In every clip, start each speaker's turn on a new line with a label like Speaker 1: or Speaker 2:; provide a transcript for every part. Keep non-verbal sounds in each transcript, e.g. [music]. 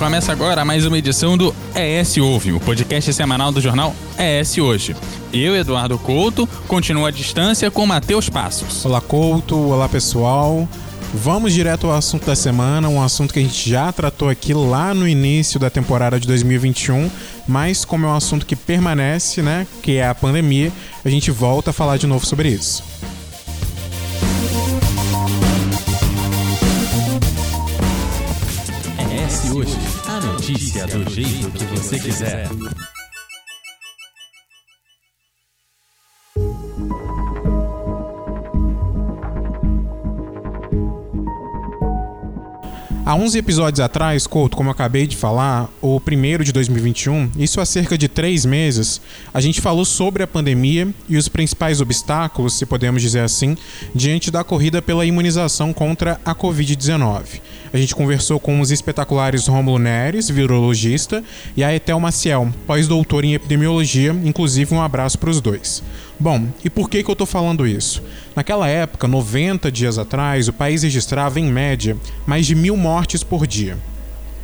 Speaker 1: Começa agora mais uma edição do ES Ouve, o podcast semanal do jornal ES Hoje. Eu, Eduardo Couto, continuo à distância com Matheus Passos.
Speaker 2: Olá, Couto. Olá, pessoal. Vamos direto ao assunto da semana, um assunto que a gente já tratou aqui lá no início da temporada de 2021, mas como é um assunto que permanece, né, que é a pandemia, a gente volta a falar de novo sobre isso.
Speaker 1: Notícia do jeito que você quiser.
Speaker 2: Há 11 episódios atrás, Couto, como eu acabei de falar, o primeiro de 2021, isso há cerca de três meses, a gente falou sobre a pandemia e os principais obstáculos, se podemos dizer assim, diante da corrida pela imunização contra a Covid-19. A gente conversou com os espetaculares Romulo Neres, virologista, e a Etel Maciel, pós-doutor em epidemiologia, inclusive um abraço para os dois. Bom, e por que, que eu estou falando isso? Naquela época, 90 dias atrás, o país registrava, em média, mais de mil mortes por dia.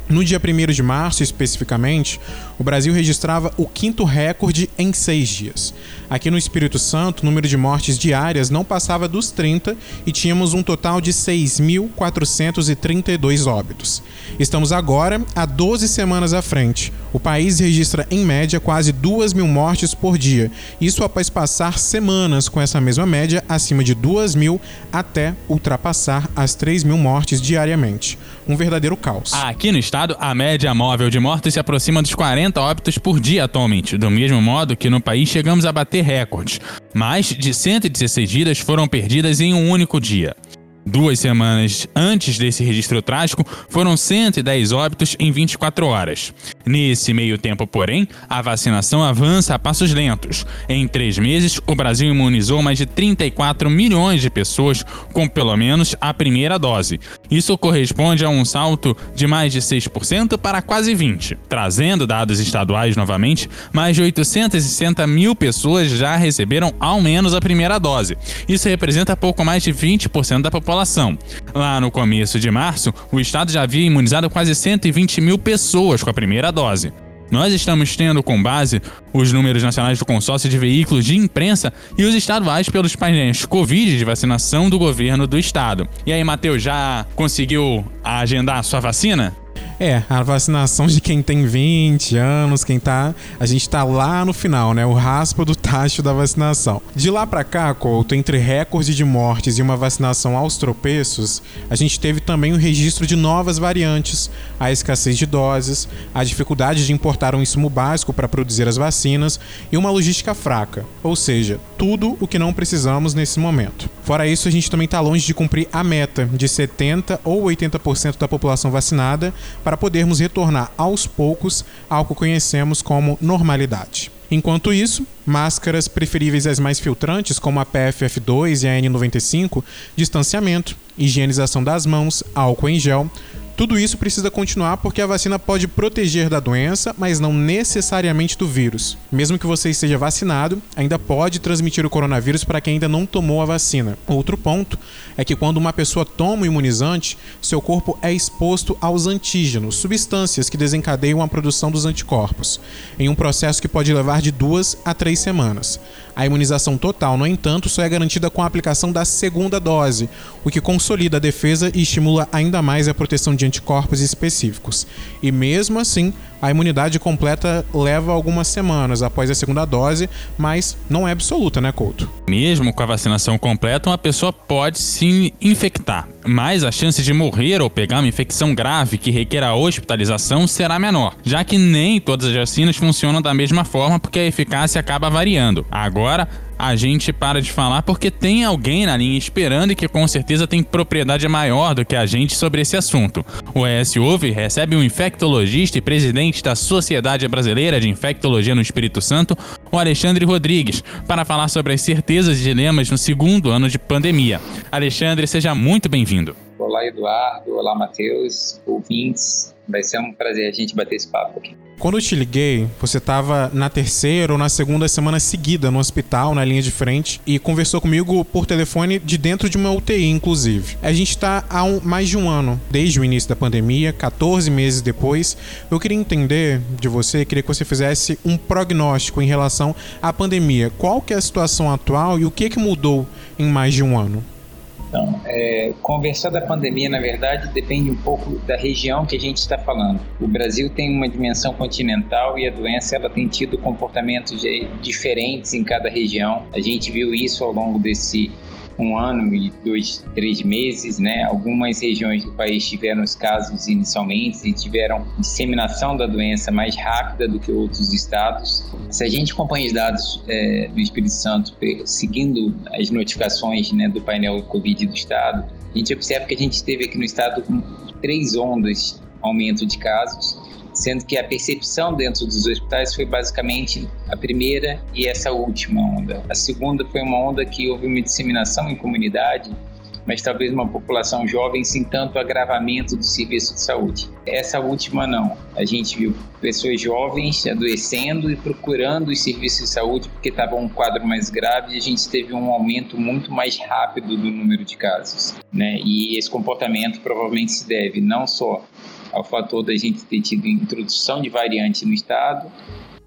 Speaker 2: No dia 1 de março, especificamente, o Brasil registrava o quinto recorde em seis dias. Aqui no Espírito Santo, o número de mortes diárias não passava dos 30 e tínhamos um total de 6.432 óbitos. Estamos agora a 12 semanas à frente. O país registra, em média, quase 2 mil mortes por dia. Isso após passar semanas com essa mesma média acima de 2 mil até ultrapassar as 3 mil mortes diariamente. Um verdadeiro caos.
Speaker 1: Aqui no estado, a média móvel de mortes se aproxima dos 40 óbitos por dia atualmente, do mesmo modo que no país chegamos a bater recordes. Mais de 116 vidas foram perdidas em um único dia. Duas semanas antes desse registro trágico, foram 110 óbitos em 24 horas. Nesse meio tempo, porém, a vacinação avança a passos lentos. Em três meses, o Brasil imunizou mais de 34 milhões de pessoas com pelo menos a primeira dose. Isso corresponde a um salto de mais de 6% para quase 20%. Trazendo dados estaduais novamente, mais de 860 mil pessoas já receberam ao menos a primeira dose. Isso representa pouco mais de 20% da população Lá no começo de março, o estado já havia imunizado quase 120 mil pessoas com a primeira dose. Nós estamos tendo com base os números nacionais do consórcio de veículos de imprensa e os estaduais pelos painéis Covid de vacinação do governo do estado. E aí, Matheus, já conseguiu agendar a sua vacina?
Speaker 2: É, a vacinação de quem tem 20 anos, quem tá. A gente tá lá no final, né? O raspa do tacho da vacinação. De lá para cá, Couto, entre recorde de mortes e uma vacinação aos tropeços, a gente teve também o registro de novas variantes, a escassez de doses, a dificuldade de importar um insumo básico para produzir as vacinas e uma logística fraca, ou seja, tudo o que não precisamos nesse momento. Fora isso, a gente também está longe de cumprir a meta de 70 ou 80% da população vacinada para podermos retornar aos poucos ao que conhecemos como normalidade. Enquanto isso, máscaras preferíveis às mais filtrantes, como a PFF2 e a N95, distanciamento, higienização das mãos, álcool em gel, tudo isso precisa continuar porque a vacina pode proteger da doença, mas não necessariamente do vírus. Mesmo que você esteja vacinado, ainda pode transmitir o coronavírus para quem ainda não tomou a vacina. Outro ponto é que quando uma pessoa toma o imunizante, seu corpo é exposto aos antígenos, substâncias que desencadeiam a produção dos anticorpos, em um processo que pode levar de duas a três semanas. A imunização total, no entanto, só é garantida com a aplicação da segunda dose, o que consolida a defesa e estimula ainda mais a proteção de anticorpos específicos. E mesmo assim, a imunidade completa leva algumas semanas após a segunda dose, mas não é absoluta, né, Couto?
Speaker 1: Mesmo com a vacinação completa, uma pessoa pode se infectar, mas a chance de morrer ou pegar uma infecção grave que requer a hospitalização será menor, já que nem todas as vacinas funcionam da mesma forma porque a eficácia acaba variando. Agora, a gente para de falar porque tem alguém na linha esperando e que com certeza tem propriedade maior do que a gente sobre esse assunto. O ES Ouve recebe um infectologista e presidente da Sociedade Brasileira de Infectologia no Espírito Santo, o Alexandre Rodrigues, para falar sobre as certezas e dilemas no segundo ano de pandemia. Alexandre, seja muito bem-vindo.
Speaker 3: Olá, Eduardo. Olá, Matheus. Ouvintes. Vai ser um prazer a gente bater esse papo aqui.
Speaker 2: Quando eu te liguei, você estava na terceira ou na segunda semana seguida no hospital, na linha de frente, e conversou comigo por telefone de dentro de uma UTI, inclusive. A gente está há um, mais de um ano, desde o início da pandemia, 14 meses depois. Eu queria entender de você, queria que você fizesse um prognóstico em relação à pandemia. Qual que é a situação atual e o que, que mudou em mais de um ano?
Speaker 3: Então, é, conversar da pandemia, na verdade, depende um pouco da região que a gente está falando. O Brasil tem uma dimensão continental e a doença ela tem tido comportamentos diferentes em cada região. A gente viu isso ao longo desse um ano e dois, três meses, né? Algumas regiões do país tiveram os casos inicialmente e tiveram disseminação da doença mais rápida do que outros estados. Se a gente acompanha os dados é, do Espírito Santo, seguindo as notificações né, do painel Covid do estado, a gente observa que a gente teve aqui no estado três ondas aumento de casos sendo que a percepção dentro dos hospitais foi basicamente a primeira e essa última onda. A segunda foi uma onda que houve uma disseminação em comunidade, mas talvez uma população jovem sem tanto agravamento do serviço de saúde. Essa última não. A gente viu pessoas jovens adoecendo e procurando os serviços de saúde porque estava um quadro mais grave e a gente teve um aumento muito mais rápido do número de casos. Né? E esse comportamento provavelmente se deve não só ao fator da gente ter tido introdução de variante no estado,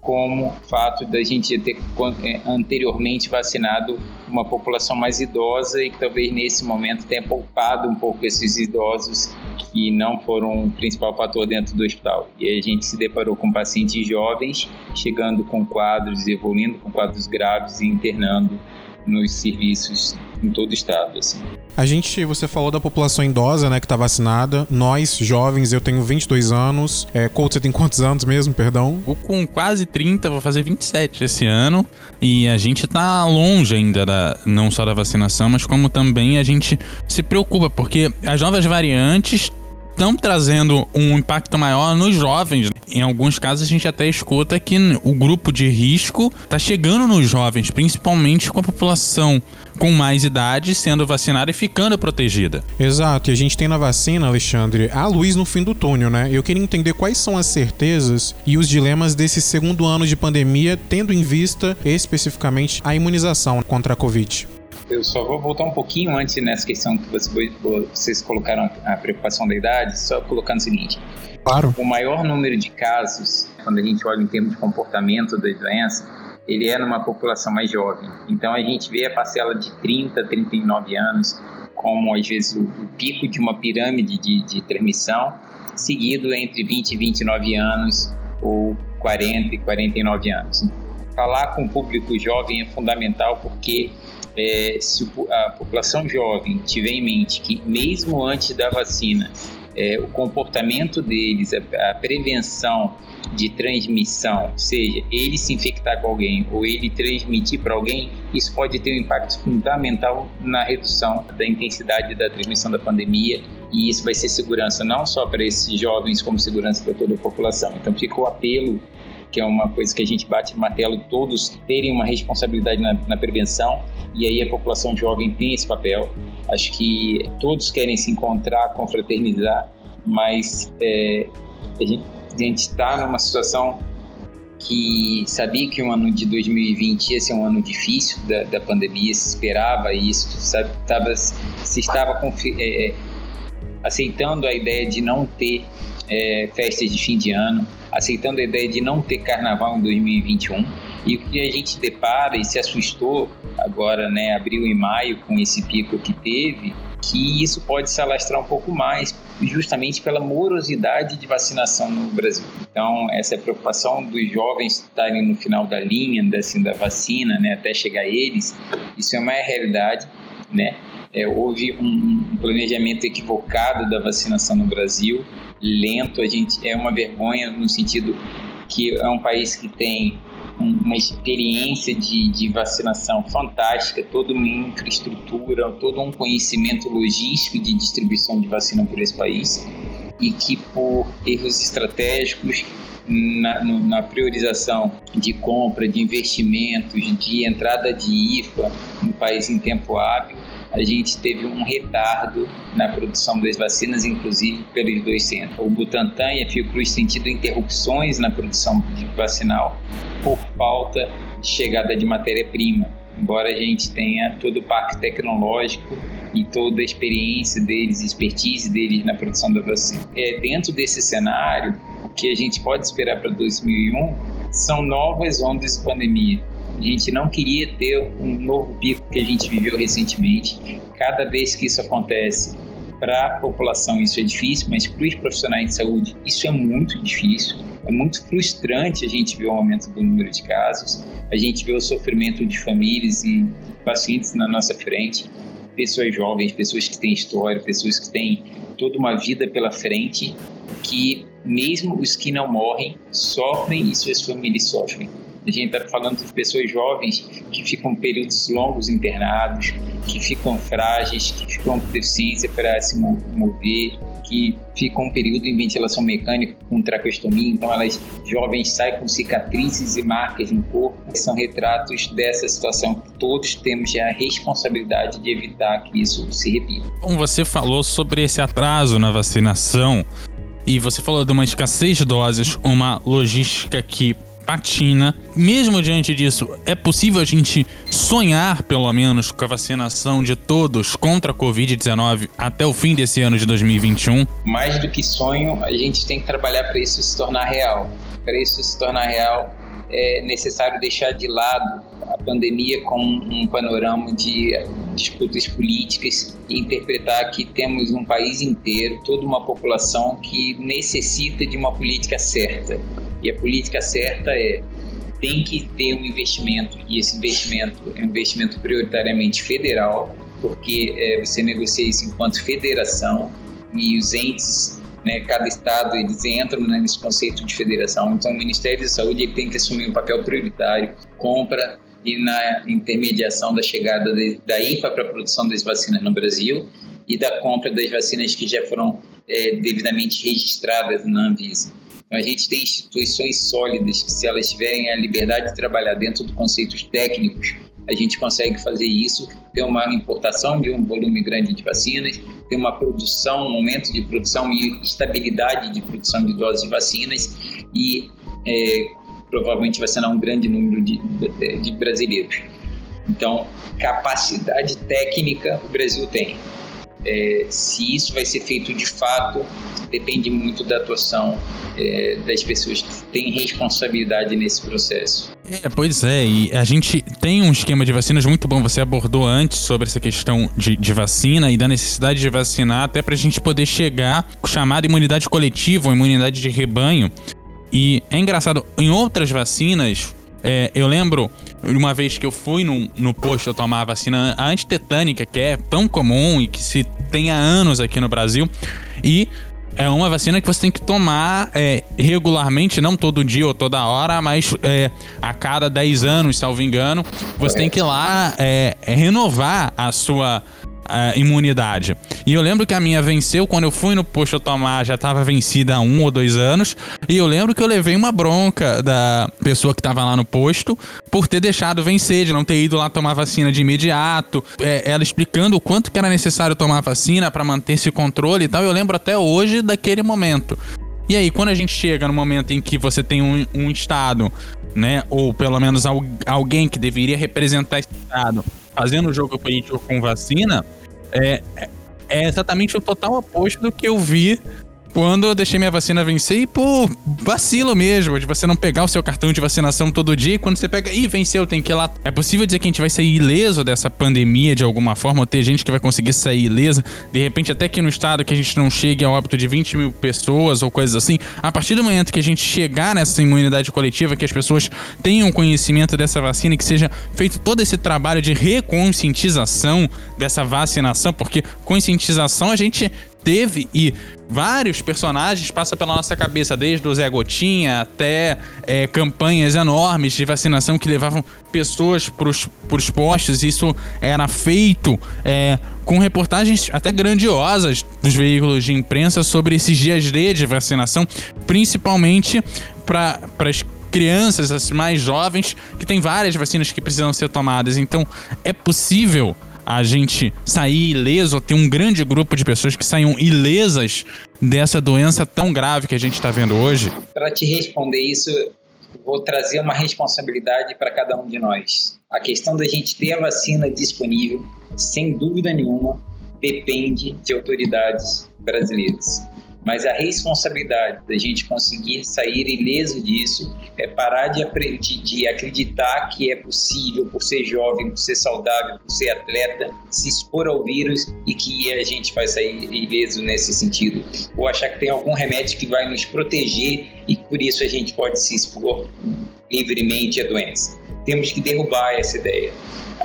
Speaker 3: como o fato da gente ter é, anteriormente vacinado uma população mais idosa e que talvez nesse momento tenha poupado um pouco esses idosos que não foram o principal fator dentro do hospital. E a gente se deparou com pacientes jovens chegando com quadros, evoluindo com quadros graves e internando nos serviços em todo o estado. Assim.
Speaker 2: A gente, você falou da população idosa, né, que tá vacinada. Nós, jovens, eu tenho 22 anos. É, Couto, você tem quantos anos mesmo, perdão?
Speaker 1: Eu com quase 30, vou fazer 27 esse ano. E a gente tá longe ainda, da, não só da vacinação, mas como também a gente se preocupa, porque as novas variantes estão trazendo um impacto maior nos jovens. Em alguns casos, a gente até escuta que o grupo de risco está chegando nos jovens, principalmente com a população com mais idade sendo vacinada e ficando protegida.
Speaker 2: Exato, e a gente tem na vacina, Alexandre, a luz no fim do túnel, né? Eu queria entender quais são as certezas e os dilemas desse segundo ano de pandemia, tendo em vista especificamente a imunização contra a Covid
Speaker 3: eu só vou voltar um pouquinho antes nessa questão que vocês colocaram a preocupação da idade, só colocando o seguinte.
Speaker 2: Claro.
Speaker 3: O maior número de casos, quando a gente olha em termos de comportamento da doença, ele é numa população mais jovem. Então a gente vê a parcela de 30, 39 anos como às vezes o, o pico de uma pirâmide de, de transmissão, seguido entre 20 e 29 anos ou 40 e 49 anos. Falar com o público jovem é fundamental porque é, se a população jovem tiver em mente que mesmo antes da vacina é, o comportamento deles, a, a, prevenção de transmissão, seja ele se infectar com alguém ou ele transmitir para alguém, isso pode ter um impacto fundamental na redução da intensidade da transmissão da pandemia e isso vai ser segurança não só para esses jovens, como segurança para toda a população. Então fica o apelo que é uma coisa que a gente bate no martelo, todos terem uma responsabilidade na, na prevenção, e aí a população jovem tem esse papel. Acho que todos querem se encontrar, confraternizar, mas é, a gente está numa situação que sabia que o ano de 2020 ia ser um ano difícil da, da pandemia, se esperava isso, sabe, tava, se estava é, é, aceitando a ideia de não ter é, festas de fim de ano, aceitando a ideia de não ter carnaval em 2021. E o que a gente depara e se assustou agora, né, abril e maio, com esse pico que teve, que isso pode se alastrar um pouco mais, justamente pela morosidade de vacinação no Brasil. Então, essa é preocupação dos jovens estarem no final da linha assim, da vacina, né, até chegar eles, isso é uma realidade, né? É, houve um planejamento equivocado da vacinação no Brasil, lento, a gente é uma vergonha no sentido que é um país que tem uma experiência de, de vacinação fantástica, toda uma infraestrutura, todo um conhecimento logístico de distribuição de vacina por esse país e que por erros estratégicos na, na, priorização de compra, de investimentos, de entrada de IFA no país em tempo hábil, a gente teve um retardo na produção das vacinas, inclusive pelos dois centros. O Butantan e a Fiocruz têm interrupções na produção vacinal por falta de chegada de matéria-prima. Embora a gente tenha todo o parque tecnológico e toda a experiência deles, expertise deles na produção da vacina. É, dentro desse cenário, que a gente pode esperar para 2001 são novas ondas de pandemia. A gente não queria ter um novo pico que a gente viveu recentemente. Cada vez que isso acontece, para a população isso é difícil, mas para os profissionais de saúde isso é muito difícil. É muito frustrante a gente ver o aumento do número de casos, a gente vê o sofrimento de famílias e pacientes na nossa frente, pessoas jovens, pessoas que têm história, pessoas que têm toda uma vida pela frente, que mesmo os que não morrem sofrem e suas famílias sofrem. A gente está falando de pessoas jovens que ficam períodos longos internados, que ficam frágeis, que ficam com deficiência para se mover, que ficam um período em ventilação mecânica com traqueostomia, então elas jovens saem com cicatrizes e marcas no corpo. São retratos dessa situação que todos temos a responsabilidade de evitar que isso se repita.
Speaker 1: Bom, você falou sobre esse atraso na vacinação e você falou de uma escassez de doses, uma logística que patina. Mesmo diante disso, é possível a gente sonhar, pelo menos, com a vacinação de todos contra a Covid-19 até o fim desse ano de 2021?
Speaker 3: Mais do que sonho, a gente tem que trabalhar para isso se tornar real. Para isso se tornar real, é necessário deixar de lado a pandemia como um panorama de disputas políticas e interpretar que temos um país inteiro, toda uma população que necessita de uma política certa e a política certa é tem que ter um investimento e esse investimento é um investimento prioritariamente federal, porque é, você negocia isso enquanto federação e os entes, né, cada estado eles entram nesse conceito de federação. Então o Ministério da Saúde ele tem que assumir um papel prioritário, compra e na intermediação da chegada de, da IFA para a produção das vacinas no Brasil e da compra das vacinas que já foram é, devidamente registradas na Anvisa. A gente tem instituições sólidas que, se elas tiverem a liberdade de trabalhar dentro de conceitos técnicos, a gente consegue fazer isso, ter uma importação de um volume grande de vacinas, ter uma produção, um aumento de produção e estabilidade de produção de doses de vacinas e é, provavelmente vacinar um grande número de, de, de brasileiros. Então, capacidade técnica o Brasil tem. É, se isso vai ser feito de fato, depende muito da atuação é, das pessoas que têm responsabilidade nesse processo.
Speaker 1: É, pois é, e a gente tem um esquema de vacinas muito bom. Você abordou antes sobre essa questão de, de vacina e da necessidade de vacinar, até para a gente poder chegar chamada imunidade coletiva ou imunidade de rebanho. E é engraçado, em outras vacinas, é, eu lembro uma vez que eu fui no, no posto tomar a vacina antitetânica, que é tão comum e que se tem há anos aqui no Brasil. E é uma vacina que você tem que tomar é, regularmente, não todo dia ou toda hora, mas é, a cada 10 anos, salvo engano, você tem que ir lá é, renovar a sua imunidade. E eu lembro que a minha venceu quando eu fui no posto tomar, já estava vencida há um ou dois anos. E eu lembro que eu levei uma bronca da pessoa que estava lá no posto por ter deixado vencer, de não ter ido lá tomar vacina de imediato. É, ela explicando o quanto que era necessário tomar vacina para manter esse controle e tal. Eu lembro até hoje daquele momento. E aí, quando a gente chega no momento em que você tem um, um Estado, né, ou pelo menos alguém que deveria representar esse Estado, fazendo o jogo político com vacina, é, é exatamente o total oposto do que eu vi quando eu deixei minha vacina vencer e, pô, vacilo mesmo, de você não pegar o seu cartão de vacinação todo dia e quando você pega, ih, venceu, tem que ir lá. É possível dizer que a gente vai sair ileso dessa pandemia de alguma forma, ou ter gente que vai conseguir sair ilesa, de repente até que no estado que a gente não chegue ao óbito de 20 mil pessoas ou coisas assim, a partir do momento que a gente chegar nessa imunidade coletiva, que as pessoas tenham conhecimento dessa vacina, que seja feito todo esse trabalho de reconscientização dessa vacinação, porque conscientização a gente teve e vários personagens passam pela nossa cabeça, desde o Zé Gotinha até é, campanhas enormes de vacinação que levavam pessoas para os postos. Isso era feito é, com reportagens até grandiosas dos veículos de imprensa sobre esses dias D de vacinação, principalmente para as crianças, as mais jovens, que tem várias vacinas que precisam ser tomadas. Então, é possível a gente sair ileso, ter um grande grupo de pessoas que saiam ilesas dessa doença tão grave que a gente está vendo hoje?
Speaker 3: Para te responder isso, vou trazer uma responsabilidade para cada um de nós. A questão da gente ter a vacina disponível, sem dúvida nenhuma, depende de autoridades brasileiras. Mas a responsabilidade da gente conseguir sair ileso disso é parar de, de, de, acreditar que é possível, por ser jovem, por ser saudável, por ser atleta, se expor ao vírus e que a gente vai sair ileso nesse sentido. Ou achar que tem algum remédio que vai nos proteger e por isso a gente pode se expor livremente à doença. Temos que derrubar essa ideia.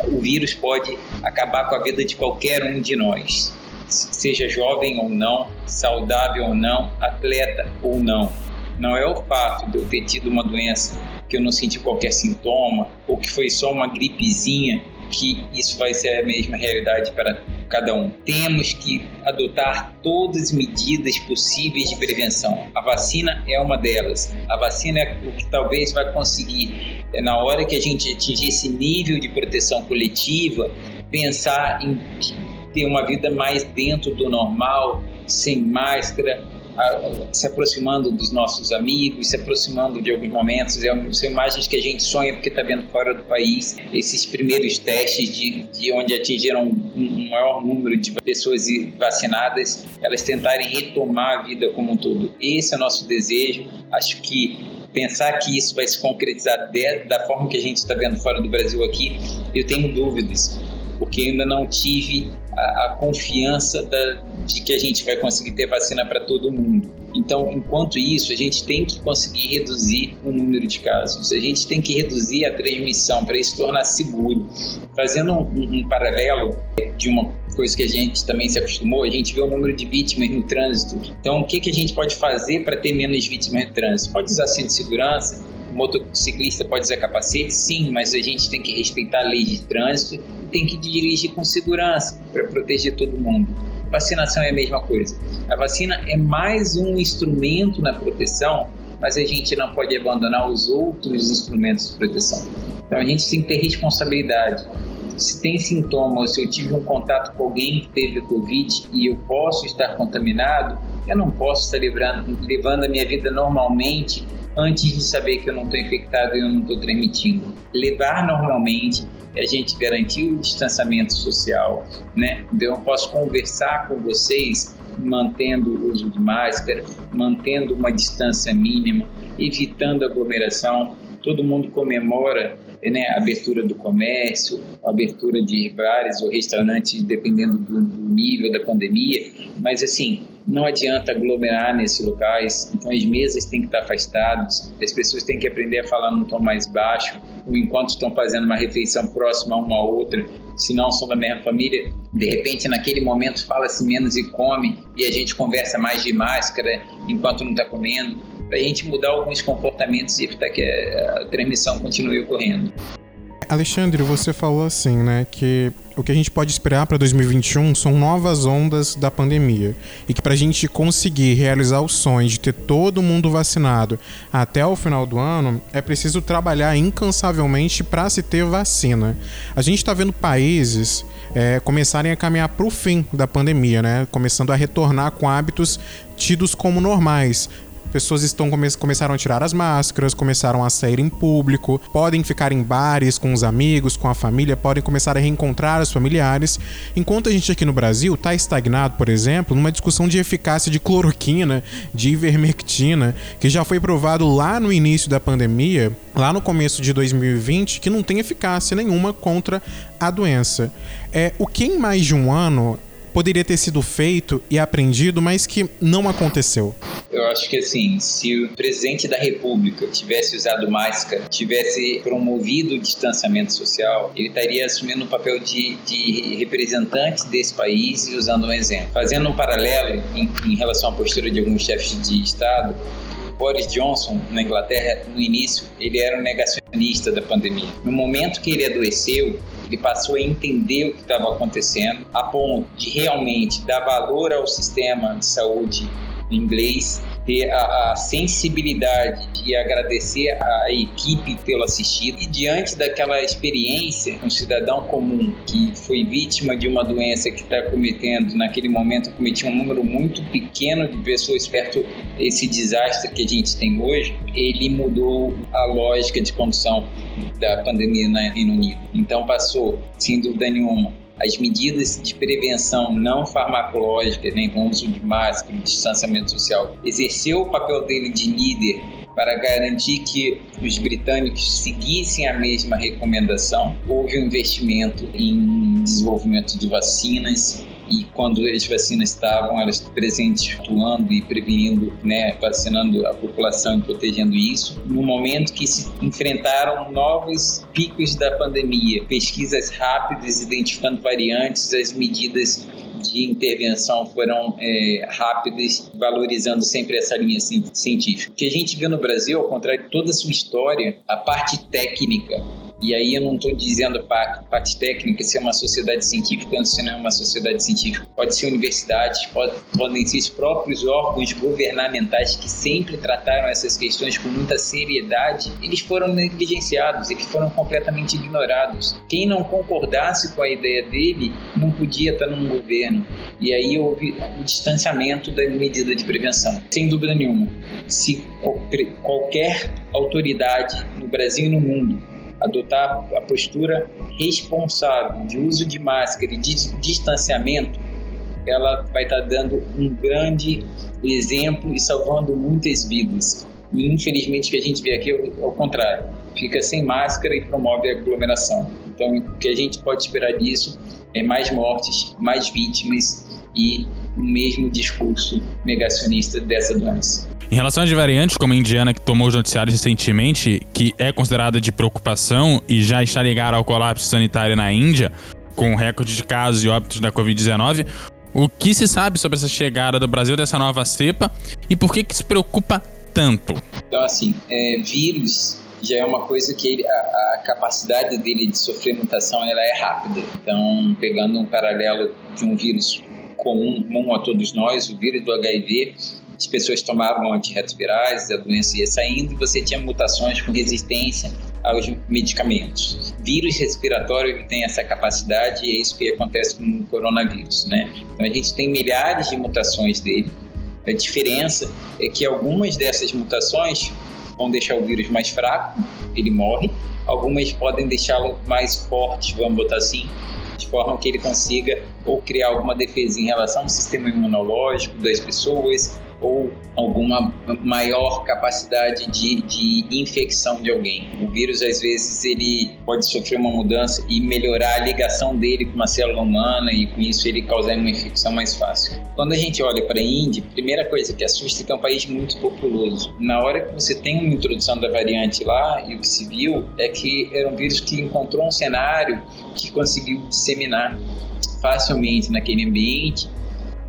Speaker 3: O vírus pode acabar com a vida de qualquer um de nós seja jovem ou não, saudável ou não, atleta ou não. Não é o fato de eu ter tido uma doença que eu não senti qualquer sintoma ou que foi só uma gripezinha que isso vai ser a mesma realidade para cada um. Temos que adotar todas as medidas possíveis de prevenção. A vacina é uma delas. A vacina é o que talvez vai conseguir, é na hora que a gente atingir esse nível de proteção coletiva, pensar em ter uma vida mais dentro do normal, sem máscara, se aproximando dos nossos amigos, se aproximando de alguns momentos. É são imagens que a gente sonha porque está vendo fora do país. Esses primeiros testes de, de onde atingiram um maior número de pessoas vacinadas, elas tentarem retomar a vida como um todo. Esse é o nosso desejo. Acho que pensar que isso vai se concretizar de, da forma que a gente está vendo fora do Brasil aqui, eu tenho dúvidas porque ainda não tive a, confiança da, de que a gente vai conseguir ter vacina para todo mundo. Então, enquanto isso, a gente tem que conseguir reduzir o número de casos, a gente tem que reduzir a transmissão para isso tornar seguro. Fazendo um, um, um paralelo de uma coisa que a gente também se acostumou, a gente vê o número de vítimas no trânsito. Então, o que, que a gente pode fazer para ter menos vítimas no trânsito? Pode usar cinto de segurança, o motociclista pode usar capacete, sim, mas a gente tem que respeitar a lei de trânsito tem que dirigir com segurança para proteger todo mundo. Vacinação é a mesma coisa. A vacina é mais um instrumento na proteção, mas a gente não pode abandonar os outros instrumentos de proteção. Então a gente tem que ter responsabilidade. Se tem sintoma ou se eu tive um contato com alguém que teve Covid e eu posso estar contaminado, eu não posso estar levando, levando a minha vida normalmente antes de saber que eu não estou infectado e eu não estou transmitindo. Levar normalmente, a gente garantir o distanciamento social, né? Então eu posso conversar com vocês mantendo o uso de máscara, mantendo uma distância mínima, evitando aglomeração. Todo mundo comemora né, a abertura do comércio, a abertura de bares ou restaurantes, dependendo do, do nível da pandemia, mas assim, não adianta aglomerar nesses locais, então as mesas têm que estar afastadas, as pessoas têm que aprender a falar num tom mais baixo, enquanto estão fazendo uma refeição próxima uma outra, se não são da mesma família, de repente naquele momento fala-se menos e come, e a gente conversa mais de máscara enquanto não está comendo, para a gente mudar alguns comportamentos e evitar que a transmissão continue ocorrendo.
Speaker 2: Alexandre, você falou assim, né, que o que a gente pode esperar para 2021 são novas ondas da pandemia e que para a gente conseguir realizar o sonho de ter todo mundo vacinado até o final do ano é preciso trabalhar incansavelmente para se ter vacina. A gente está vendo países é, começarem a caminhar para o fim da pandemia, né, começando a retornar com hábitos tidos como normais, pessoas estão come começaram a tirar as máscaras, começaram a sair em público, podem ficar em bares com os amigos, com a família, podem começar a reencontrar os familiares. Enquanto a gente aqui no Brasil está estagnado, por exemplo, numa discussão de eficácia de cloroquina, de ivermectina, que já foi provado lá no início da pandemia, lá no começo de 2020, que não tem eficácia nenhuma contra a doença. É, o que em mais de um ano poderia ter sido feito e aprendido, mas que não aconteceu?
Speaker 3: Eu acho que assim, se o presidente da República tivesse usado máscara, tivesse promovido o distanciamento social, ele estaria assumindo o papel de, de representante desse país e usando um exemplo. Fazendo um paralelo em, em relação à postura de alguns chefes de Estado, Boris Johnson, na Inglaterra, no início, ele era um negacionista da pandemia. No momento que ele adoeceu, ele passou a entender o que estava acontecendo, a ponto de realmente dar valor ao sistema de saúde inglês ter a, a, sensibilidade de agradecer a equipe pelo assistido. E diante daquela experiência, um cidadão comum que foi vítima de uma doença que está cometendo, naquele momento cometia um número muito pequeno de pessoas perto desse desastre que a gente tem hoje, ele mudou a lógica de condução da pandemia no Reino Unido. Então passou, sem dúvida nenhuma, as medidas de prevenção não farmacológicas, nem com uso de máscara, distanciamento social, exerceu o papel dele de líder para garantir que os britânicos seguissem a mesma recomendação. Houve um investimento em desenvolvimento de vacinas, e quando as vacinas estavam, elas presentes, atuando e prevenindo, né, vacinando a população e protegendo isso, no momento que se enfrentaram novos picos da pandemia, pesquisas rápidas identificando variantes, as medidas de intervenção foram é, rápidas, valorizando sempre essa linha científica. O que a gente vê no Brasil, ao contrário de toda a sua história, a parte técnica e aí eu não estou dizendo parte técnica, se é uma sociedade científica ou se não é uma sociedade científica. Pode ser universidades, pode, podem ser os próprios órgãos governamentais que sempre trataram essas questões com muita seriedade. Eles foram negligenciados, eles foram completamente ignorados. Quem não concordasse com a ideia dele não podia estar num governo. E aí houve o distanciamento da medida de prevenção. Sem dúvida nenhuma. Se qualquer autoridade no Brasil e no mundo adotar a postura responsável de uso de máscara e de distanciamento, ela vai estar dando um grande exemplo e salvando muitas vidas. E infelizmente o que a gente vê aqui é o contrário. Fica sem máscara e promove a aglomeração. Então o que a gente pode esperar disso é mais mortes, mais vítimas e o mesmo discurso negacionista dessa doença.
Speaker 1: Em relação às variantes, como a indiana que tomou os noticiários recentemente, que é considerada de preocupação e já está ligada ao colapso sanitário na Índia, com recorde de casos e óbitos da Covid-19, o que se sabe sobre essa chegada do Brasil dessa nova cepa e por que, que se preocupa tanto?
Speaker 3: Então, assim, é, vírus já é uma coisa que ele, a, a, capacidade dele de sofrer mutação ela é rápida. Então, pegando um paralelo de um vírus comum, comum a todos nós, o vírus do HIV, as pessoas tomavam antirretrovirais, a doença ia saindo você tinha mutações com resistência aos medicamentos. Vírus respiratório tem essa capacidade e é isso que acontece com o coronavírus, né? Então a gente tem milhares de mutações dele. A diferença é que algumas dessas mutações vão deixar o vírus mais fraco, ele morre. Algumas podem deixá-lo mais forte, vamos botar assim, de forma que ele consiga ou criar alguma defesa em relação ao sistema imunológico das pessoas, ou alguma maior capacidade de, de infecção de alguém. O vírus, às vezes, ele pode sofrer uma mudança e melhorar a ligação dele com uma célula humana e com isso ele causar uma infecção mais fácil. Quando a gente olha para a Índia, a primeira coisa que assusta é que é um país muito populoso. Na hora que você tem uma introdução da variante lá, e o que se viu é que era um vírus que encontrou um cenário que conseguiu disseminar facilmente naquele ambiente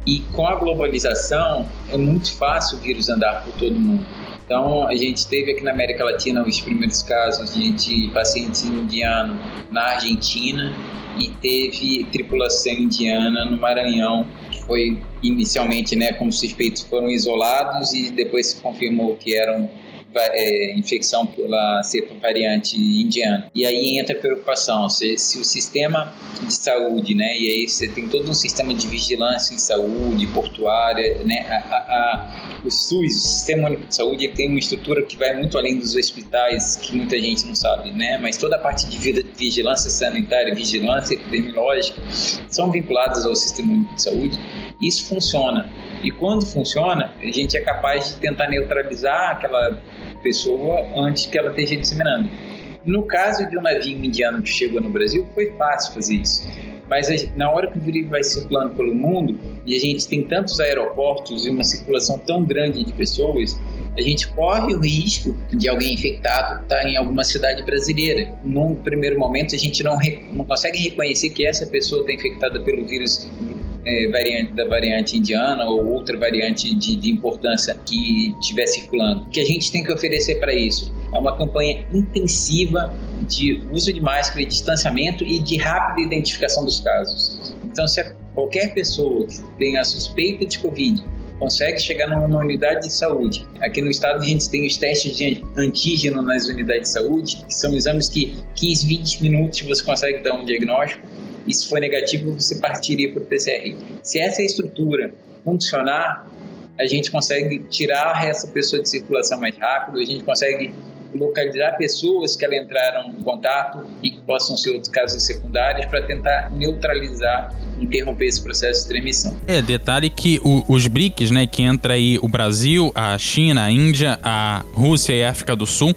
Speaker 3: e com a globalização, é muito fácil o vírus andar por todo mundo. Então, a gente teve aqui na América Latina os primeiros casos de, de pacientes indianos na Argentina e teve tripulação indiana no Maranhão, que foi inicialmente, né, como suspeitos foram isolados e depois se confirmou que eram é, infecção pela cepa variante indiana. E aí entra a preocupação, se, se o sistema de saúde, né, e aí você tem todo um sistema de vigilância em saúde, portuária, né, a, a, a, o SUS, o Sistema Único de Saúde, tem uma estrutura que vai muito além dos hospitais, que muita gente não sabe, né, mas toda a parte de vigilância sanitária, vigilância epidemiológica, são vinculadas ao Sistema Único de Saúde. Isso funciona. E quando funciona, a gente é capaz de tentar neutralizar aquela pessoa antes que ela esteja disseminando. No caso de um navio indiano que chegou no Brasil, foi fácil fazer isso. Mas na hora que o vírus vai circulando pelo mundo e a gente tem tantos aeroportos e uma circulação tão grande de pessoas, a gente corre o risco de alguém infectado estar em alguma cidade brasileira. Num primeiro momento, a gente não, não consegue reconhecer que essa pessoa está infectada pelo vírus é, variante da variante indiana ou outra variante de, de importância que estiver circulando. O que a gente tem que oferecer para isso é uma campanha intensiva de uso de máscara, de distanciamento e de rápida identificação dos casos. Então, se qualquer pessoa que tenha suspeita de Covid consegue chegar numa unidade de saúde. Aqui no estado a gente tem os testes de antígeno nas unidades de saúde, que são exames que 15, 20 minutos você consegue dar um diagnóstico. E se for negativo, você partiria para o PCR. Se essa estrutura funcionar, a gente consegue tirar essa pessoa de circulação mais rápido, a gente consegue localizar pessoas que ela entraram em contato e que possam ser outros casos secundários para tentar neutralizar, interromper esse processo de transmissão.
Speaker 1: É, detalhe que o, os BRICS, né, que entra aí o Brasil, a China, a Índia, a Rússia e a África do Sul,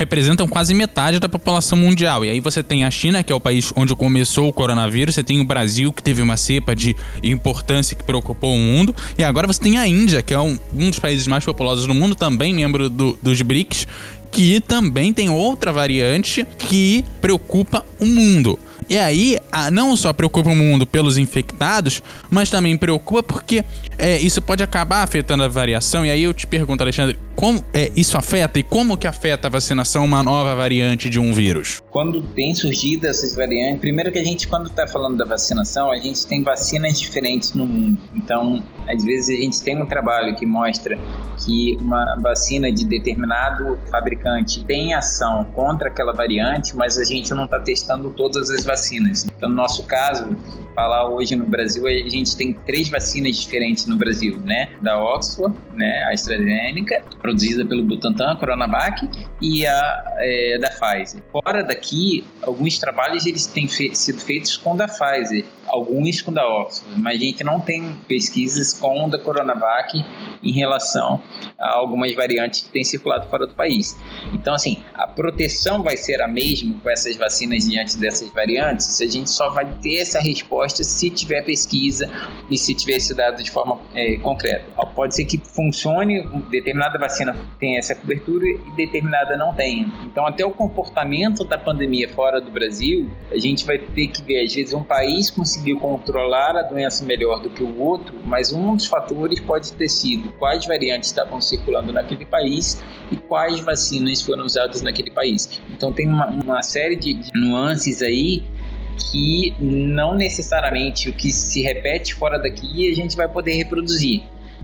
Speaker 1: representam quase metade da população mundial. E aí você tem a China, que é o país onde começou o coronavírus, você tem o Brasil, que teve uma cepa de importância que preocupou o mundo, e agora você tem a Índia, que é um, um dos países mais populosos do mundo, também membro do, dos BRICS, que também tem outra variante que preocupa o mundo. E aí, não só preocupa o mundo pelos infectados, mas também preocupa porque é, isso pode acabar afetando a variação. E aí eu te pergunto, Alexandre, como é, isso afeta e como que afeta a vacinação uma nova variante de um vírus?
Speaker 3: Quando tem surgido essas variantes, primeiro que a gente, quando está falando da vacinação, a gente tem vacinas diferentes no mundo. Então, às vezes a gente tem um trabalho que mostra que uma vacina de determinado fabricante tem ação contra aquela variante, mas a gente não está testando todas as vacinas. Então, no nosso caso, falar hoje no Brasil, a gente tem três vacinas diferentes no Brasil, né? Da Oxford, né? A AstraZeneca, produzida pelo Butantan, a Coronavac, e a é, da Pfizer. Fora daqui, alguns trabalhos eles têm fe sido feitos com da Pfizer, alguns com da Oxford, mas a gente não tem pesquisas com da Coronavac em relação a algumas variantes que têm circulado fora do país. Então, assim, a proteção vai ser a mesma com essas vacinas diante dessas variantes, a gente só vai ter essa resposta se tiver pesquisa e se tiver esse dado de forma é, concreta. Pode ser que funcione, determinada vacina tenha essa cobertura e determinada não tenha. Então, até o comportamento da pandemia fora do Brasil, a gente vai ter que ver, às vezes, um país conseguiu controlar a doença melhor do que o outro, mas um dos fatores pode ter sido quais variantes estavam circulando naquele país e quais vacinas foram usadas naquele país. Então, tem uma, uma série de, de nuances aí que não necessariamente o que se repete fora daqui a gente vai poder reproduzir,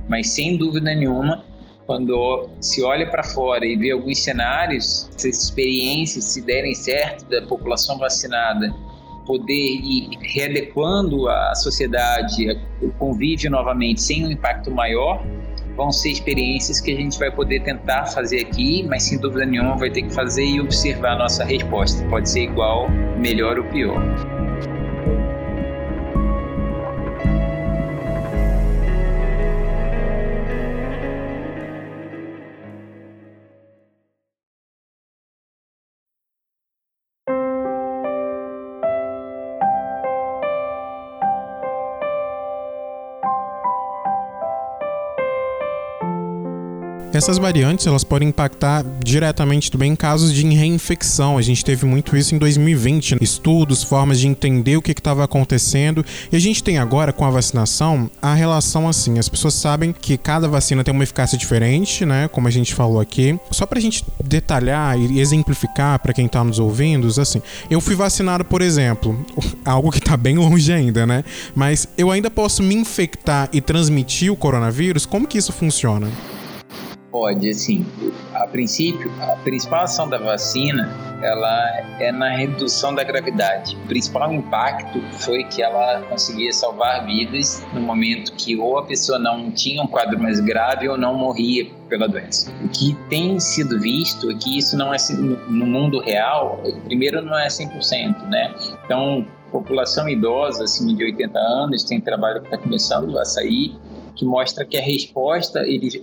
Speaker 3: mas sem dúvida nenhuma, quando se olha para fora e vê alguns cenários, essas experiências se derem certo da população vacinada poder ir readequando a sociedade, o convívio novamente sem um impacto maior, vão ser experiências que a gente vai poder tentar fazer aqui, mas sem dúvida nenhuma vai ter que fazer e observar a nossa resposta. Pode ser igual, melhor ou pior.
Speaker 2: Essas variantes elas podem impactar diretamente também em casos de reinfecção. A gente teve muito isso em 2020, né? estudos, formas de entender o que estava acontecendo. E a gente tem agora com a vacinação a relação assim: as pessoas sabem que cada vacina tem uma eficácia diferente, né? Como a gente falou aqui. Só para a gente detalhar e exemplificar para quem está nos ouvindo, assim, eu fui vacinado, por exemplo, [laughs] algo que está bem longe ainda, né? Mas eu ainda posso me infectar e transmitir o coronavírus? Como que isso funciona?
Speaker 3: Pode, assim, a princípio, a principal ação da vacina, ela é na redução da gravidade. O principal impacto foi que ela conseguia salvar vidas no momento que ou a pessoa não tinha um quadro mais grave ou não morria pela doença. O que tem sido visto é que isso não é no mundo real, primeiro não é 100%, né? Então, população idosa acima de 80 anos, tem trabalho que está começando a sair, que mostra que a resposta, eles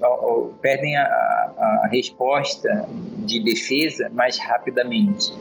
Speaker 3: perdem a, a resposta de defesa mais rapidamente.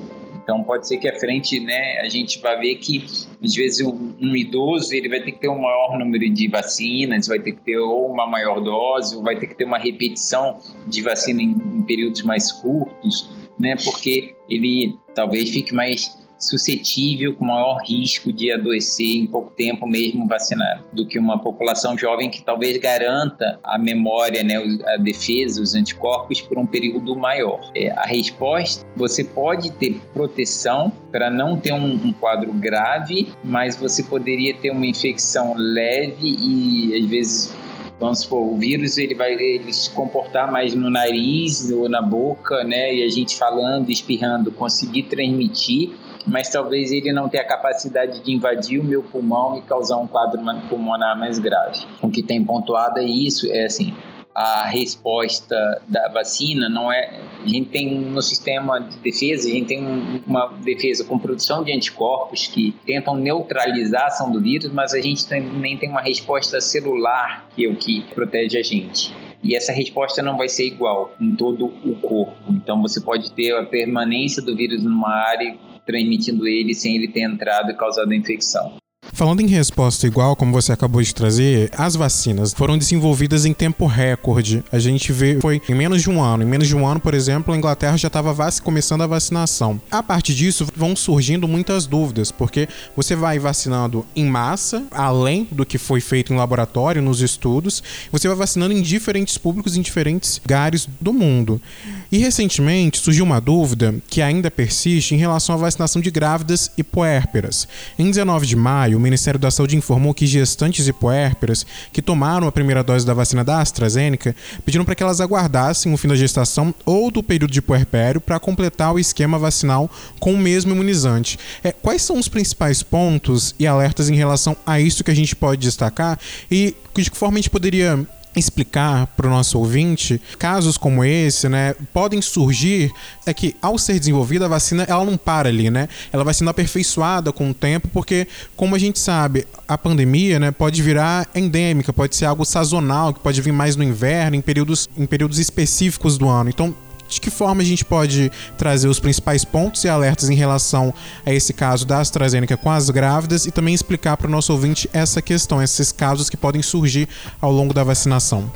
Speaker 3: Então pode ser que à frente, né, a gente vai ver que às vezes um, um, idoso ele vai ter que ter um maior número de vacinas, vai ter que ter ou uma maior dose, ou vai ter que ter uma repetição de vacina em, em períodos mais curtos, né, porque ele talvez fique mais suscetível, com maior risco de adoecer em pouco tempo mesmo vacinado, do que uma população jovem que talvez garanta a memória, né, a defesa, os anticorpos por um período maior. É, a resposta, você pode ter proteção para não ter um, um quadro grave, mas você poderia ter uma infecção leve e às vezes Vamos supor, o vírus ele vai ele se comportar mais no nariz ou na boca, né? E a gente falando, espirrando, conseguir transmitir, mas talvez ele não tenha a capacidade de invadir o meu pulmão e causar um quadro pulmonar mais grave. O que tem pontuado é isso, é assim, a resposta da vacina não é. A gente tem no sistema de defesa, a gente tem uma defesa com produção de anticorpos que tentam neutralizar a ação do vírus, mas a gente também tem uma resposta celular que é o que protege a gente. E essa resposta não vai ser igual em todo o corpo. Então você pode ter a permanência do vírus numa área transmitindo ele sem ele ter entrado e causado a infecção.
Speaker 2: Falando em resposta igual, como você acabou de trazer, as vacinas foram desenvolvidas em tempo recorde. A gente vê, foi em menos de um ano. Em menos de um ano, por exemplo, a Inglaterra já estava começando a vacinação. A partir disso, vão surgindo muitas dúvidas, porque você vai vacinando em massa, além do que foi feito em laboratório, nos estudos, você vai vacinando em diferentes públicos, em diferentes lugares do mundo. E recentemente surgiu uma dúvida que ainda persiste em relação à vacinação de grávidas e puérperas. Em 19 de maio, Ministério da Saúde informou que gestantes e puérperas que tomaram a primeira dose da vacina da AstraZeneca pediram para que elas aguardassem o fim da gestação ou do período de puerpério para completar o esquema vacinal com o mesmo imunizante. É, quais são os principais pontos e alertas em relação a isso que a gente pode destacar e de que forma a gente poderia explicar para o nosso ouvinte, casos como esse, né, podem surgir é que ao ser desenvolvida a vacina, ela não para ali, né? Ela vai sendo aperfeiçoada com o tempo, porque como a gente sabe, a pandemia, né, pode virar endêmica, pode ser algo sazonal, que pode vir mais no inverno, em períodos em períodos específicos do ano. Então, de que forma a gente pode trazer os principais pontos e alertas em relação a esse caso da AstraZeneca com as grávidas e também explicar para o nosso ouvinte essa questão, esses casos que podem surgir ao longo da vacinação?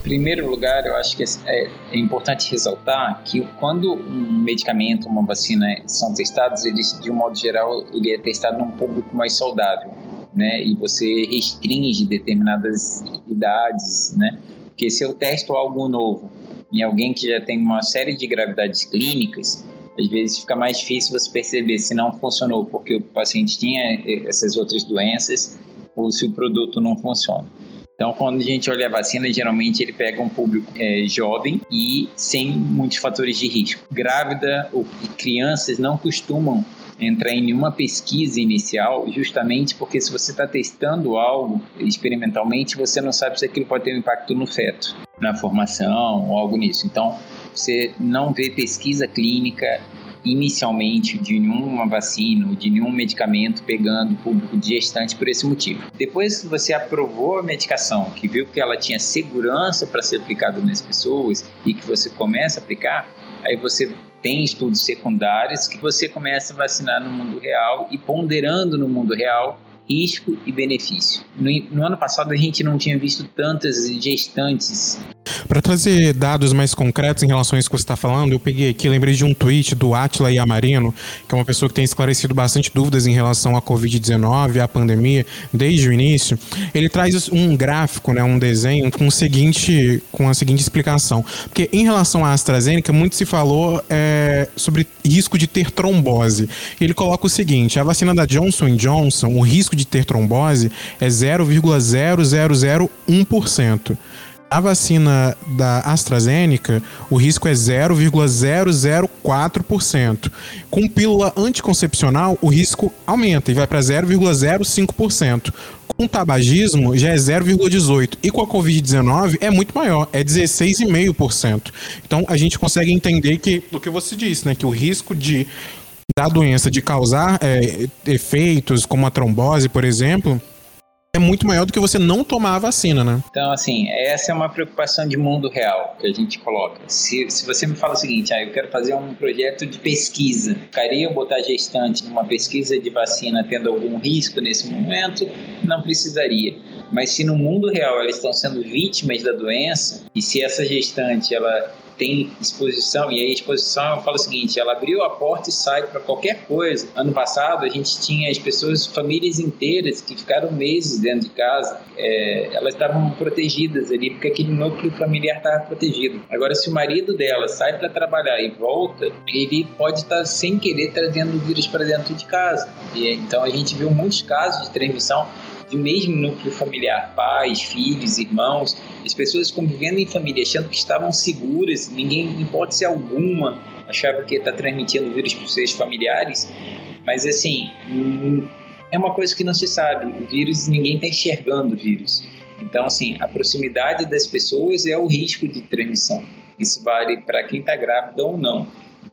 Speaker 3: Em primeiro lugar, eu acho que é, é importante ressaltar que quando um medicamento, uma vacina são testados, eles, de um modo geral, ele é testado num público mais saudável, né? E você restringe determinadas idades, né? Porque se eu testo algo novo em alguém que já tem uma série de gravidades clínicas, às vezes fica mais difícil você perceber se não funcionou porque o paciente tinha essas outras doenças ou se o produto não funciona. Então, quando a gente olha a vacina, geralmente ele pega um público é, jovem e sem muitos fatores de risco. Grávida ou crianças não costumam entrar em nenhuma pesquisa inicial, justamente porque se você está testando algo experimentalmente, você não sabe se aquilo pode ter um impacto no feto, na formação ou algo nisso. Então, você não vê pesquisa clínica inicialmente de nenhuma vacina de nenhum medicamento pegando o público de gestante por esse motivo. Depois que você aprovou a medicação, que viu que ela tinha segurança para ser aplicada nas pessoas e que você começa a aplicar, aí você tem estudos secundários que você começa a vacinar no mundo real e ponderando no mundo real risco e benefício. No, no, ano passado a gente não tinha visto tantas gestantes.
Speaker 2: Para trazer dados mais concretos em relação a isso que você está falando, eu peguei aqui, lembrei de um tweet do Atila Yamarino, que é uma pessoa que tem esclarecido bastante dúvidas em relação à Covid-19, à pandemia, desde o início. Ele traz um gráfico, né, um desenho com, o seguinte, com a seguinte explicação. Porque em relação à AstraZeneca, muito se falou é, sobre risco de ter trombose. Ele coloca o seguinte: a vacina da Johnson Johnson, o risco de ter trombose é 0,0001%. A vacina da AstraZeneca, o risco é 0,004%. Com pílula anticoncepcional, o risco aumenta e vai para 0,05%. Com tabagismo, já é 0,18%. E com a Covid-19 é muito maior, é 16,5%. Então a gente consegue entender que, o que você disse, né, que o risco de da doença de causar é, efeitos como a trombose, por exemplo, é muito maior do que você não tomar a vacina, né?
Speaker 3: Então, assim, essa é uma preocupação de mundo real que a gente coloca. Se, se você me fala o seguinte, ah, eu quero fazer um projeto de pesquisa, queria botar gestante numa pesquisa de vacina tendo algum risco nesse momento, não precisaria. Mas se no mundo real elas estão sendo vítimas da doença, e se essa gestante ela tem exposição, e aí a exposição, eu falo o seguinte, ela abriu a porta e sai para qualquer coisa. Ano passado, a gente tinha as pessoas, famílias inteiras, que ficaram meses dentro de casa, é, elas estavam protegidas ali, porque aquele núcleo familiar estava protegido. Agora, se o marido dela sai para trabalhar e volta, ele pode estar, tá, sem querer, trazendo o vírus para dentro de casa. E, então, a gente viu muitos casos de transmissão de mesmo núcleo familiar, pais, filhos, irmãos, as pessoas convivendo em família, achando que estavam seguras, ninguém, em hipótese alguma, achava que está transmitindo vírus para os seus familiares, mas assim, hum, é uma coisa que não se sabe. O vírus, ninguém está enxergando o vírus. Então, assim, a proximidade das pessoas é o risco de transmissão. Isso vale para quem está grávido ou não.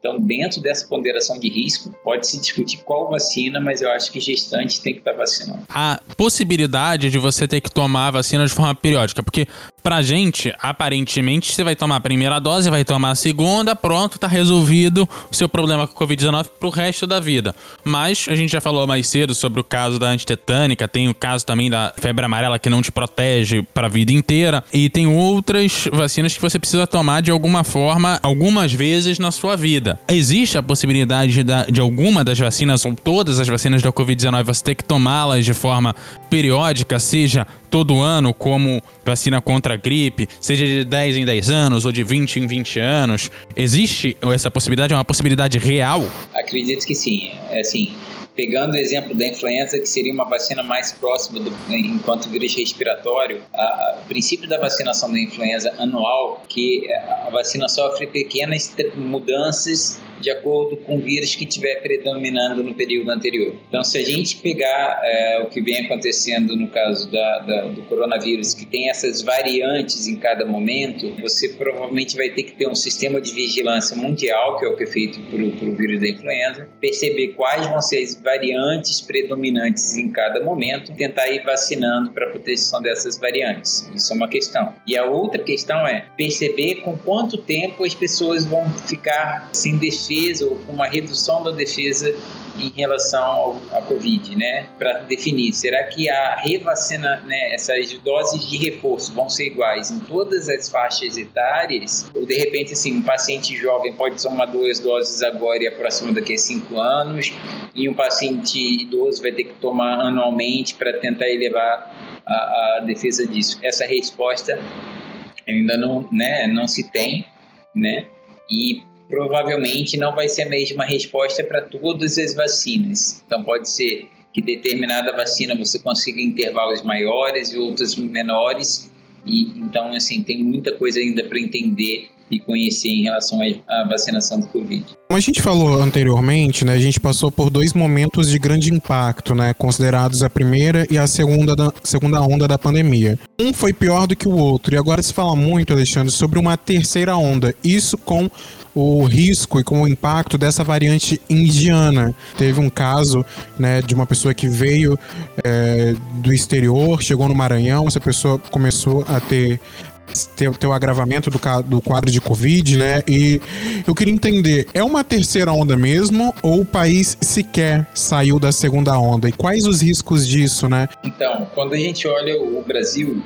Speaker 3: Então, dentro dessa ponderação de risco, pode-se discutir qual vacina, mas eu acho que gestante tem que estar vacinando.
Speaker 1: A possibilidade de você ter que tomar a vacina de forma periódica, porque pra gente, aparentemente, você vai tomar a primeira dose, vai tomar a segunda, pronto, tá resolvido o seu problema com o Covid-19 pro resto da vida. Mas a gente já falou mais cedo sobre o caso da antitetânica, tem o caso também da febre amarela que não te protege pra vida inteira, e tem outras vacinas que você precisa tomar de alguma forma, algumas vezes na sua vida. Existe a possibilidade de, de alguma das vacinas, ou todas as vacinas da Covid-19, você ter que tomá-las de forma periódica, seja todo ano, como vacina contra a gripe, seja de 10 em 10 anos ou de 20 em 20 anos? Existe essa possibilidade? É uma possibilidade real?
Speaker 3: Acredito que sim. É assim, pegando o exemplo da influenza, que seria uma vacina mais próxima do, enquanto vírus respiratório, o princípio da vacinação da influenza anual, que a vacina sofre pequenas mudanças de acordo com o vírus que estiver predominando no período anterior. Então, se a gente pegar é, o que vem acontecendo no caso da, da, do coronavírus, que tem essas variantes em cada momento, você provavelmente vai ter que ter um sistema de vigilância mundial, que é o que é feito pelo vírus da influenza, perceber quais vão ser as variantes predominantes em cada momento, tentar ir vacinando para a proteção dessas variantes. Isso é uma questão. E a outra questão é perceber com quanto tempo as pessoas vão ficar sem defesa defesa ou uma redução da defesa em relação à Covid, né? Para definir, será que a revacina, né, essas doses de reforço vão ser iguais em todas as faixas etárias? Ou de repente, assim, um paciente jovem pode tomar duas doses agora e a próxima daqui a cinco anos, e um paciente idoso vai ter que tomar anualmente para tentar elevar a, a defesa disso? Essa resposta ainda não, né, não se tem, né? E provavelmente não vai ser a mesma resposta para todas as vacinas. Então, pode ser que determinada vacina você consiga intervalos maiores e outras menores. E então, assim, tem muita coisa ainda para entender e conhecer em relação à vacinação do Covid.
Speaker 2: Como a gente falou anteriormente, né, a gente passou por dois momentos de grande impacto, né, considerados a primeira e a segunda, da, segunda onda da pandemia. Um foi pior do que o outro, e agora se fala muito, Alexandre, sobre uma terceira onda. Isso com o risco e com o impacto dessa variante indiana. Teve um caso né, de uma pessoa que veio é, do exterior, chegou no Maranhão, essa pessoa começou a ter ter, ter o agravamento do, do quadro de Covid, né? E eu queria entender, é uma terceira onda mesmo ou o país sequer saiu da segunda onda? E quais os riscos disso, né?
Speaker 3: Então, quando a gente olha o Brasil,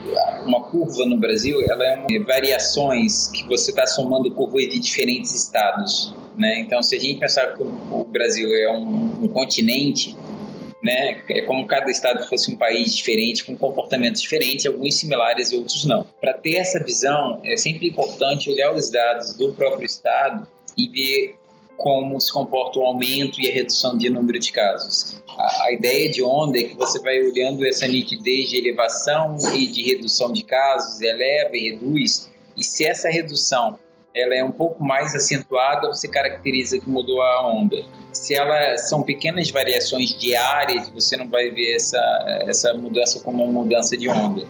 Speaker 3: uma curva no Brasil, ela é uma, variações que você está somando curvas de diferentes estados, né? Então, se a gente pensar que o Brasil é um, um continente, né? É como cada estado fosse um país diferente, com comportamentos diferentes, alguns similares e outros não. Para ter essa visão, é sempre importante olhar os dados do próprio estado e ver como se comporta o aumento e a redução de número de casos. A, a, ideia de onda é que você vai olhando essa nitidez de elevação e de redução de casos, eleva e reduz, e se essa redução ela é um pouco mais acentuada, você caracteriza que mudou a onda. Se ela são pequenas variações diárias, você não vai ver essa, essa mudança como uma mudança de onda.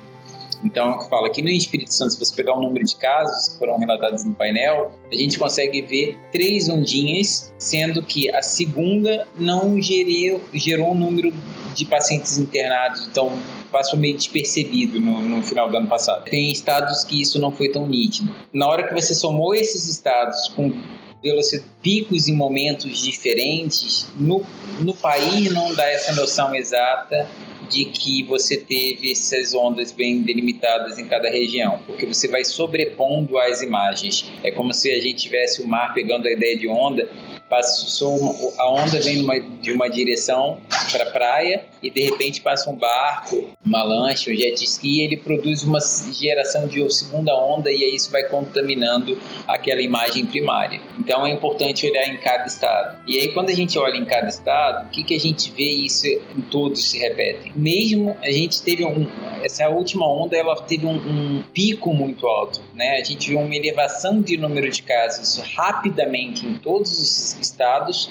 Speaker 3: Então, eu falo aqui no Espírito Santo, se você pegar o número de casos que foram relatados no painel, a gente consegue ver três ondinhas, sendo que a segunda não gerou, gerou um número de pacientes internados. Então, passou meio despercebido no, no, final do ano passado. Tem estados que isso não foi tão nítido. Na hora que você somou esses estados com velocidade, picos em momentos diferentes, no, no país não dá essa noção exata de que você teve essas ondas bem delimitadas em cada região, porque você vai sobrepondo as imagens. É como se a gente tivesse o mar pegando a ideia de onda passou a onda vem de uma direção para a praia e de repente passa um barco, uma lancha, um jet ski, e ele produz uma geração de segunda onda e aí isso vai contaminando aquela imagem primária. Então é importante olhar em cada estado. E aí quando a gente olha em cada estado, o que, que a gente vê isso em todos se repetem? Mesmo a gente teve um, essa última onda, ela teve um, um pico muito alto, né? A gente viu uma elevação de número de casos rapidamente em todos os estados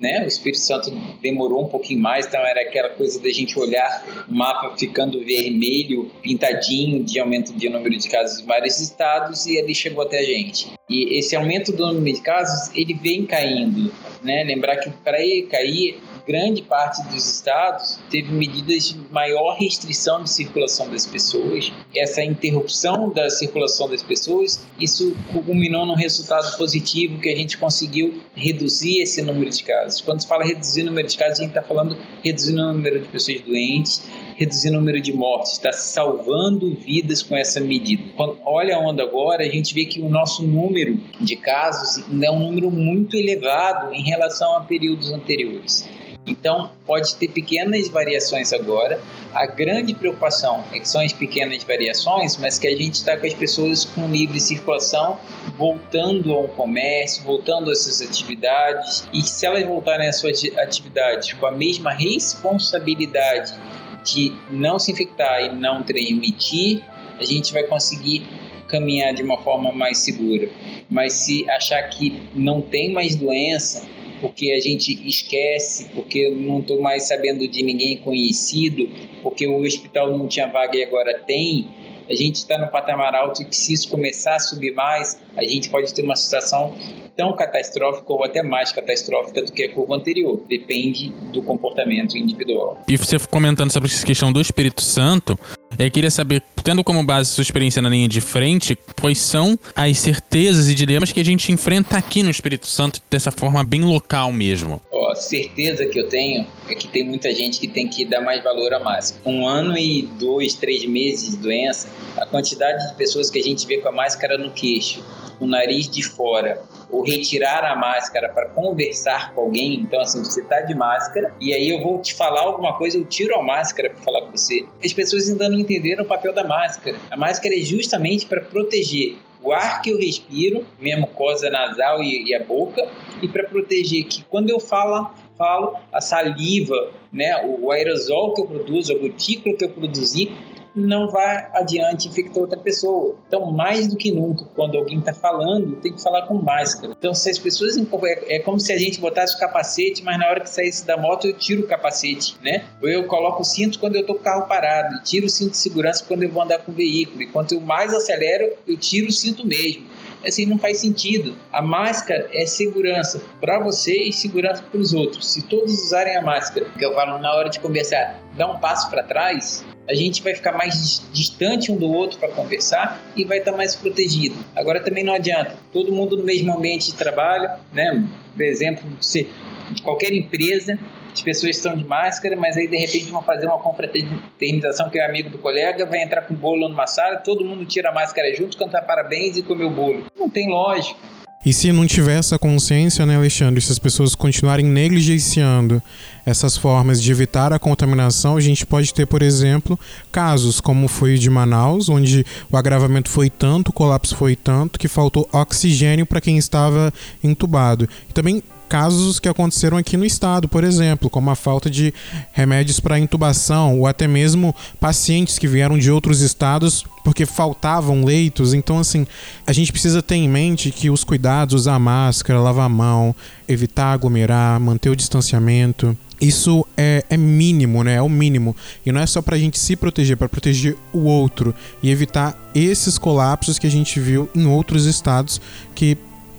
Speaker 3: né? O Espírito Santo demorou um pouquinho mais, então era aquela coisa da gente olhar o mapa ficando vermelho, pintadinho, de aumento de número de casos em vários estados, e ali chegou até a gente. E esse aumento do número de casos, ele vem caindo, né? Lembrar que para ele cair, grande parte dos estados teve medidas de maior restrição de circulação das pessoas. Essa interrupção da circulação das pessoas, isso culminou num resultado positivo que a gente conseguiu reduzir esse número de casos. Quando se fala reduzir o número de casos, a gente está falando reduzir o número de pessoas doentes, reduzir o número de mortes, está salvando vidas com essa medida. Quando olha a onda agora, a gente vê que o nosso número de casos é um número muito elevado em relação a períodos anteriores. Então, pode ter pequenas variações agora. A grande preocupação é que são as pequenas variações, mas que a gente está com as pessoas com livre circulação voltando ao comércio, voltando às suas atividades. E se elas voltarem às suas atividades com a mesma responsabilidade de não se infectar e não transmitir, a gente vai conseguir caminhar de uma forma mais segura. Mas se achar que não tem mais doença, porque a gente esquece, porque não estou mais sabendo de ninguém conhecido, porque o hospital não tinha vaga e agora tem. A gente está no patamar alto e que se isso começar a subir mais, a gente pode ter uma situação tão catastrófica ou até mais catastrófica do que a curva anterior. Depende do comportamento individual.
Speaker 1: E você comentando sobre essa questão do Espírito Santo, eu queria saber, tendo como base sua experiência na linha de frente, quais são as certezas e dilemas que a gente enfrenta aqui no Espírito Santo dessa forma bem local mesmo?
Speaker 3: a certeza que eu tenho é que tem muita gente que tem que dar mais valor à máscara. Um ano e dois, três meses de doença, a quantidade de pessoas que a gente vê com a máscara no queixo, o nariz de fora, ou retirar a máscara para conversar com alguém. Então, assim, você está de máscara e aí eu vou te falar alguma coisa, eu tiro a máscara para falar com você. As pessoas ainda não entenderam o papel da máscara. A máscara é justamente para proteger o ar que eu respiro, minha mucosa nasal e, e a boca, e para proteger que quando eu falo, falo a saliva, né, o aerosol que eu produzo, a gotícula que eu produzi, não vai adiante infectar outra pessoa. Então, mais do que nunca, quando alguém está falando, tem que falar com máscara. Então, se as pessoas. É, como se a gente botasse o capacete, mas na hora que saísse da moto, eu tiro o capacete, né? Ou eu coloco o cinto quando eu estou com o carro parado, e tiro o cinto de segurança quando eu vou andar com o veículo. E quanto eu mais acelero, eu tiro o cinto mesmo assim não faz sentido. A máscara é segurança para você e segurança para os outros. Se todos usarem a máscara, que eu falo na hora de conversar, dá um passo para trás, a gente vai ficar mais distante um do outro para conversar e vai estar tá mais protegido. Agora também não adianta, todo mundo no mesmo ambiente de trabalho, né? Por exemplo, de qualquer empresa, as pessoas estão de máscara, mas aí de repente vão fazer uma confraternização que é amigo do colega, vai entrar com bolo numa sala, todo mundo tira a máscara junto, cantar parabéns e comer o bolo. Não tem lógica.
Speaker 2: E se não tiver essa consciência, né, Alexandre, se as pessoas continuarem negligenciando essas formas de evitar a contaminação, a gente pode ter, por exemplo, casos como foi de Manaus, onde o agravamento foi tanto, o colapso foi tanto, que faltou oxigênio para quem estava entubado. E também casos que aconteceram aqui no estado, por exemplo, como a falta de remédios para intubação ou até mesmo pacientes que vieram de outros estados porque faltavam leitos. Então, assim, a gente precisa ter em mente que os cuidados, usar máscara, lavar a mão, evitar aglomerar, manter o distanciamento, isso é, é, mínimo, né? É o mínimo. E não é só pra gente se proteger, para proteger o outro e evitar esses colapsos que a gente viu em outros estados que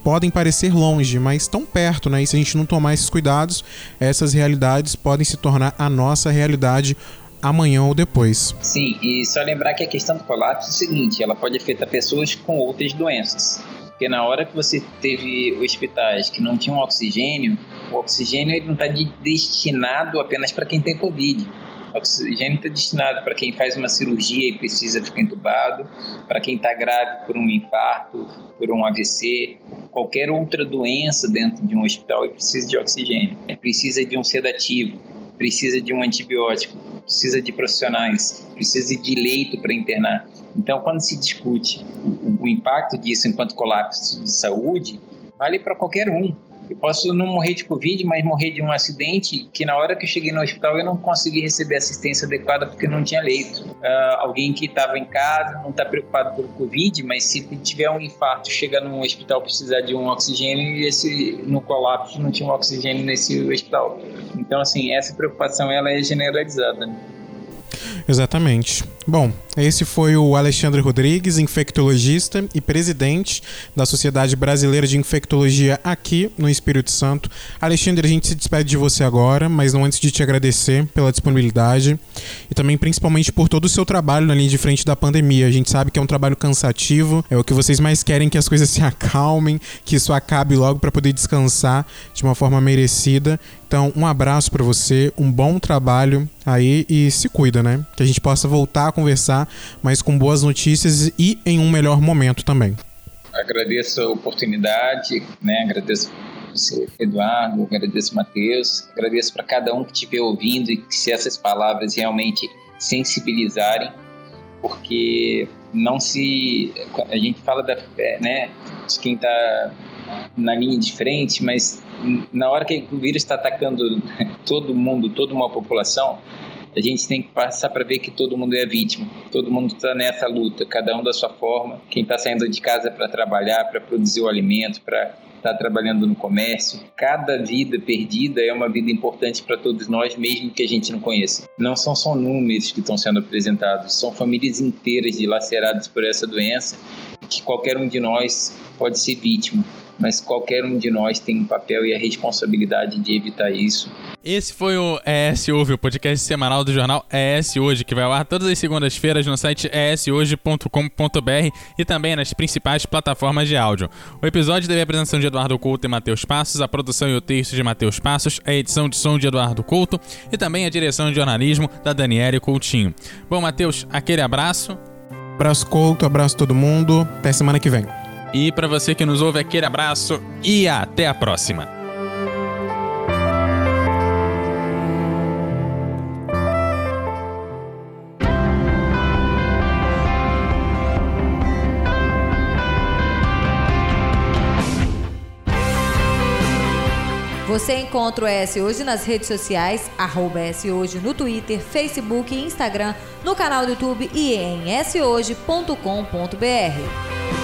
Speaker 2: podem parecer longe, mas estão perto, né? E se a gente não tomar esses cuidados, essas realidades podem se tornar a nossa realidade amanhã ou depois.
Speaker 3: Sim, e só lembrar que a questão do colapso é o seguinte, ela pode afetar pessoas com outras doenças. Porque na hora que você teve hospitais que não tinham oxigênio, o oxigênio ele não está destinado apenas para quem tem Covid o oxigênio está destinado para quem faz uma cirurgia e precisa ficar entubado, para quem está grave por um infarto, por um AVC, qualquer outra doença dentro de um hospital e precisa de oxigênio, precisa de um sedativo, precisa de um antibiótico, precisa de profissionais, precisa de leito para internar. Então, quando se discute o, o impacto disso enquanto colapso de saúde, vale para qualquer um. Eu posso não morrer de Covid, mas morrer de um acidente que na hora que eu cheguei no hospital eu não consegui receber assistência adequada porque não tinha leito. Uh, alguém que estava em casa não está preocupado pelo Covid, mas se tiver um infarto, chega num hospital precisar de um oxigênio e esse no colapso não tinha um oxigênio nesse hospital. Então assim essa preocupação ela é generalizada. Né?
Speaker 2: Exatamente. Bom, esse foi o Alexandre Rodrigues, infectologista e presidente da Sociedade Brasileira de Infectologia aqui no Espírito Santo. Alexandre, a gente se despede de você agora, mas não antes de te agradecer pela disponibilidade e também principalmente por todo o seu trabalho na linha de frente da pandemia. A gente sabe que é um trabalho cansativo, é o que vocês mais querem que as coisas [laughs] se acalmem, que isso acabe logo para poder descansar de uma forma merecida. Então, um abraço para você, um bom trabalho aí e se cuida, né? Que a gente possa voltar conversar, mas com boas notícias e em um melhor momento também.
Speaker 3: Agradeço a oportunidade, né? Agradeço você, Eduardo, agradeço Matheus, agradeço para cada um que estiver ouvindo e que se essas palavras realmente sensibilizarem, porque não se a gente fala da né, de quem está na linha de frente, mas na hora que o vírus está atacando todo mundo, toda uma população, a gente tem que passar para ver que todo mundo é vítima, todo mundo está nessa luta, cada um da sua forma. Quem está saindo de casa para trabalhar, para produzir o alimento, para estar tá trabalhando no comércio. Cada vida perdida é uma vida importante para todos nós, mesmo que a gente não conheça. Não são só números que estão sendo apresentados, são famílias inteiras dilaceradas por essa doença, que qualquer um de nós pode ser vítima mas qualquer um de nós tem um papel e a responsabilidade de evitar isso.
Speaker 1: Esse foi o ES Ouve, o podcast semanal do jornal ES Hoje, que vai ao ar todas as segundas-feiras no site eshoje.com.br e também nas principais plataformas de áudio. O episódio teve a apresentação de Eduardo Couto e Matheus Passos, a produção e o texto de Matheus Passos, a edição de som de Eduardo Couto e também a direção de jornalismo da Daniele Coutinho. Bom, Matheus, aquele abraço.
Speaker 2: Abraço Couto, abraço todo mundo. Até semana que vem.
Speaker 1: E para você que nos ouve, aquele abraço e até a próxima.
Speaker 4: Você encontra o ES Hoje nas redes sociais, arroba ES Hoje no Twitter, Facebook e Instagram, no canal do YouTube e em shoje.com.br.